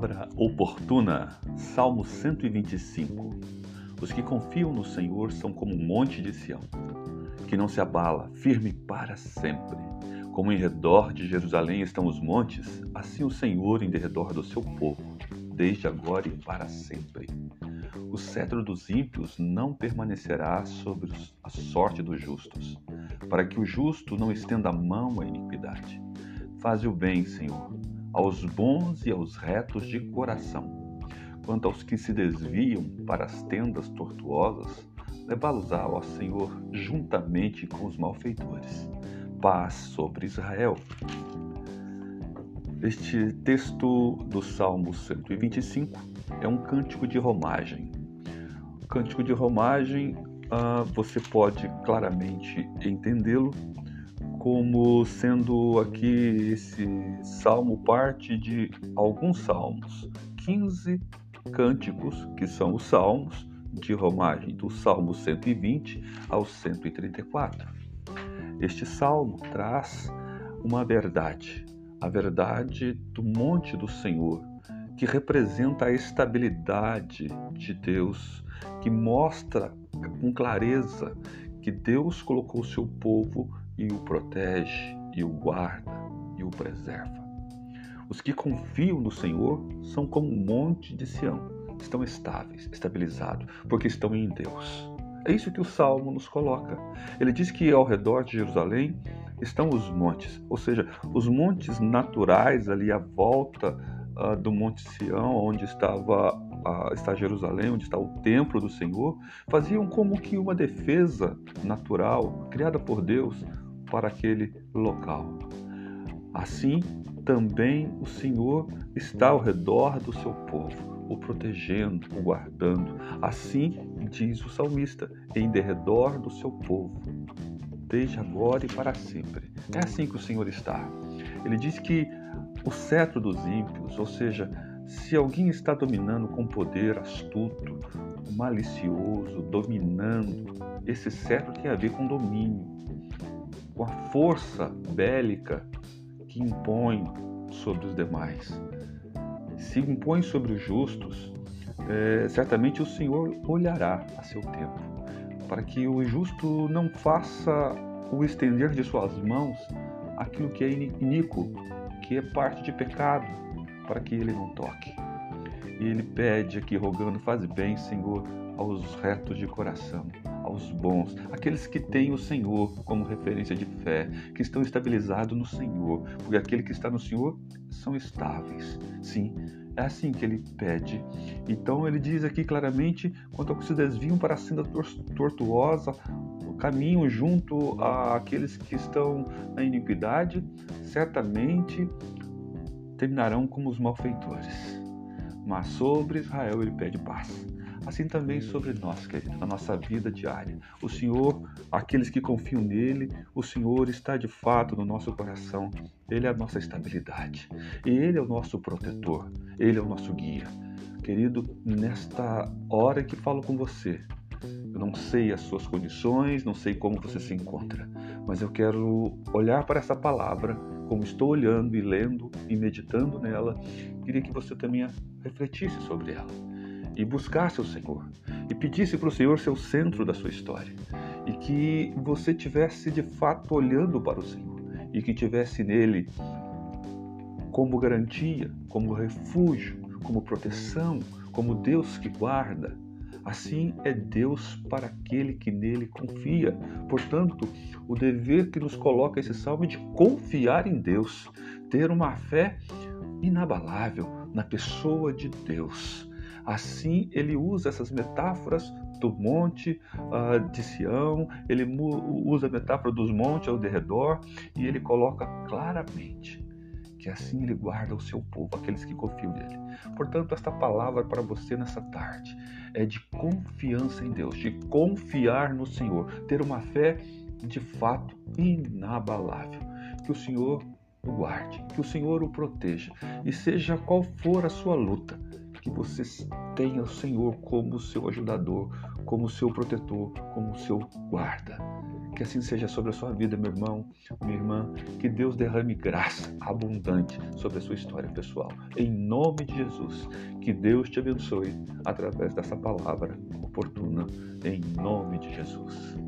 Palavra oportuna, Salmo 125. Os que confiam no Senhor são como um monte de Sião, que não se abala, firme para sempre. Como em redor de Jerusalém estão os montes, assim o Senhor em derredor do seu povo, desde agora e para sempre. O cetro dos ímpios não permanecerá sobre a sorte dos justos, para que o justo não estenda a mão à iniquidade. Faze o bem, Senhor aos bons e aos retos de coração. Quanto aos que se desviam para as tendas tortuosas, levá-los-á, ó Senhor, juntamente com os malfeitores. Paz sobre Israel. Este texto do Salmo 125 é um cântico de romagem. O cântico de romagem, ah, você pode claramente entendê-lo como sendo aqui esse salmo parte de alguns salmos, 15 cânticos, que são os salmos de romagem, do Salmo 120 ao 134. Este salmo traz uma verdade, a verdade do monte do Senhor, que representa a estabilidade de Deus, que mostra com clareza que Deus colocou seu povo e o protege, e o guarda, e o preserva. Os que confiam no Senhor são como um monte de Sião, estão estáveis, estabilizados, porque estão em Deus. É isso que o Salmo nos coloca. Ele diz que ao redor de Jerusalém estão os montes, ou seja, os montes naturais ali à volta uh, do Monte Sião, onde estava uh, está Jerusalém, onde está o templo do Senhor, faziam como que uma defesa natural criada por Deus para aquele local. Assim, também o Senhor está ao redor do seu povo, o protegendo, o guardando. Assim diz o salmista, em derredor do seu povo, desde agora e para sempre. É assim que o Senhor está. Ele diz que o cetro dos ímpios, ou seja, se alguém está dominando com poder astuto, malicioso, dominando, esse cetro tem a ver com domínio com a força bélica que impõe sobre os demais. Se impõe sobre os justos, é, certamente o Senhor olhará a seu tempo, para que o justo não faça o estender de suas mãos aquilo que é iníquo, que é parte de pecado, para que ele não toque. E ele pede aqui, rogando, faz bem, Senhor, aos retos de coração, aos bons, aqueles que têm o Senhor como referência de fé, que estão estabilizados no Senhor, porque aquele que está no Senhor são estáveis. Sim, é assim que ele pede. Então ele diz aqui claramente quanto ao que se desviam para a senda tortuosa, caminham junto àqueles que estão na iniquidade, certamente terminarão como os malfeitores. Mas sobre Israel ele pede paz assim também sobre nós, querido, na nossa vida diária. O Senhor, aqueles que confiam nele, o Senhor está de fato no nosso coração. Ele é a nossa estabilidade. E ele é o nosso protetor. Ele é o nosso guia. Querido, nesta hora que falo com você, eu não sei as suas condições, não sei como você se encontra, mas eu quero olhar para essa palavra como estou olhando e lendo e meditando nela. Queria que você também refletisse sobre ela e buscasse o Senhor e pedisse para o Senhor ser o centro da sua história e que você tivesse de fato olhando para o Senhor e que tivesse nele como garantia, como refúgio, como proteção, como Deus que guarda. Assim é Deus para aquele que nele confia. Portanto, o dever que nos coloca esse salmo é de confiar em Deus, ter uma fé inabalável na pessoa de Deus Assim, ele usa essas metáforas do monte uh, de Sião, ele usa a metáfora dos montes ao derredor e ele coloca claramente que assim ele guarda o seu povo, aqueles que confiam nele. Portanto, esta palavra para você nessa tarde é de confiança em Deus, de confiar no Senhor, ter uma fé de fato inabalável. Que o Senhor o guarde, que o Senhor o proteja e seja qual for a sua luta, que você tenha o Senhor como seu ajudador, como seu protetor, como seu guarda. Que assim seja sobre a sua vida, meu irmão, minha irmã. Que Deus derrame graça abundante sobre a sua história pessoal. Em nome de Jesus. Que Deus te abençoe através dessa palavra oportuna. Em nome de Jesus.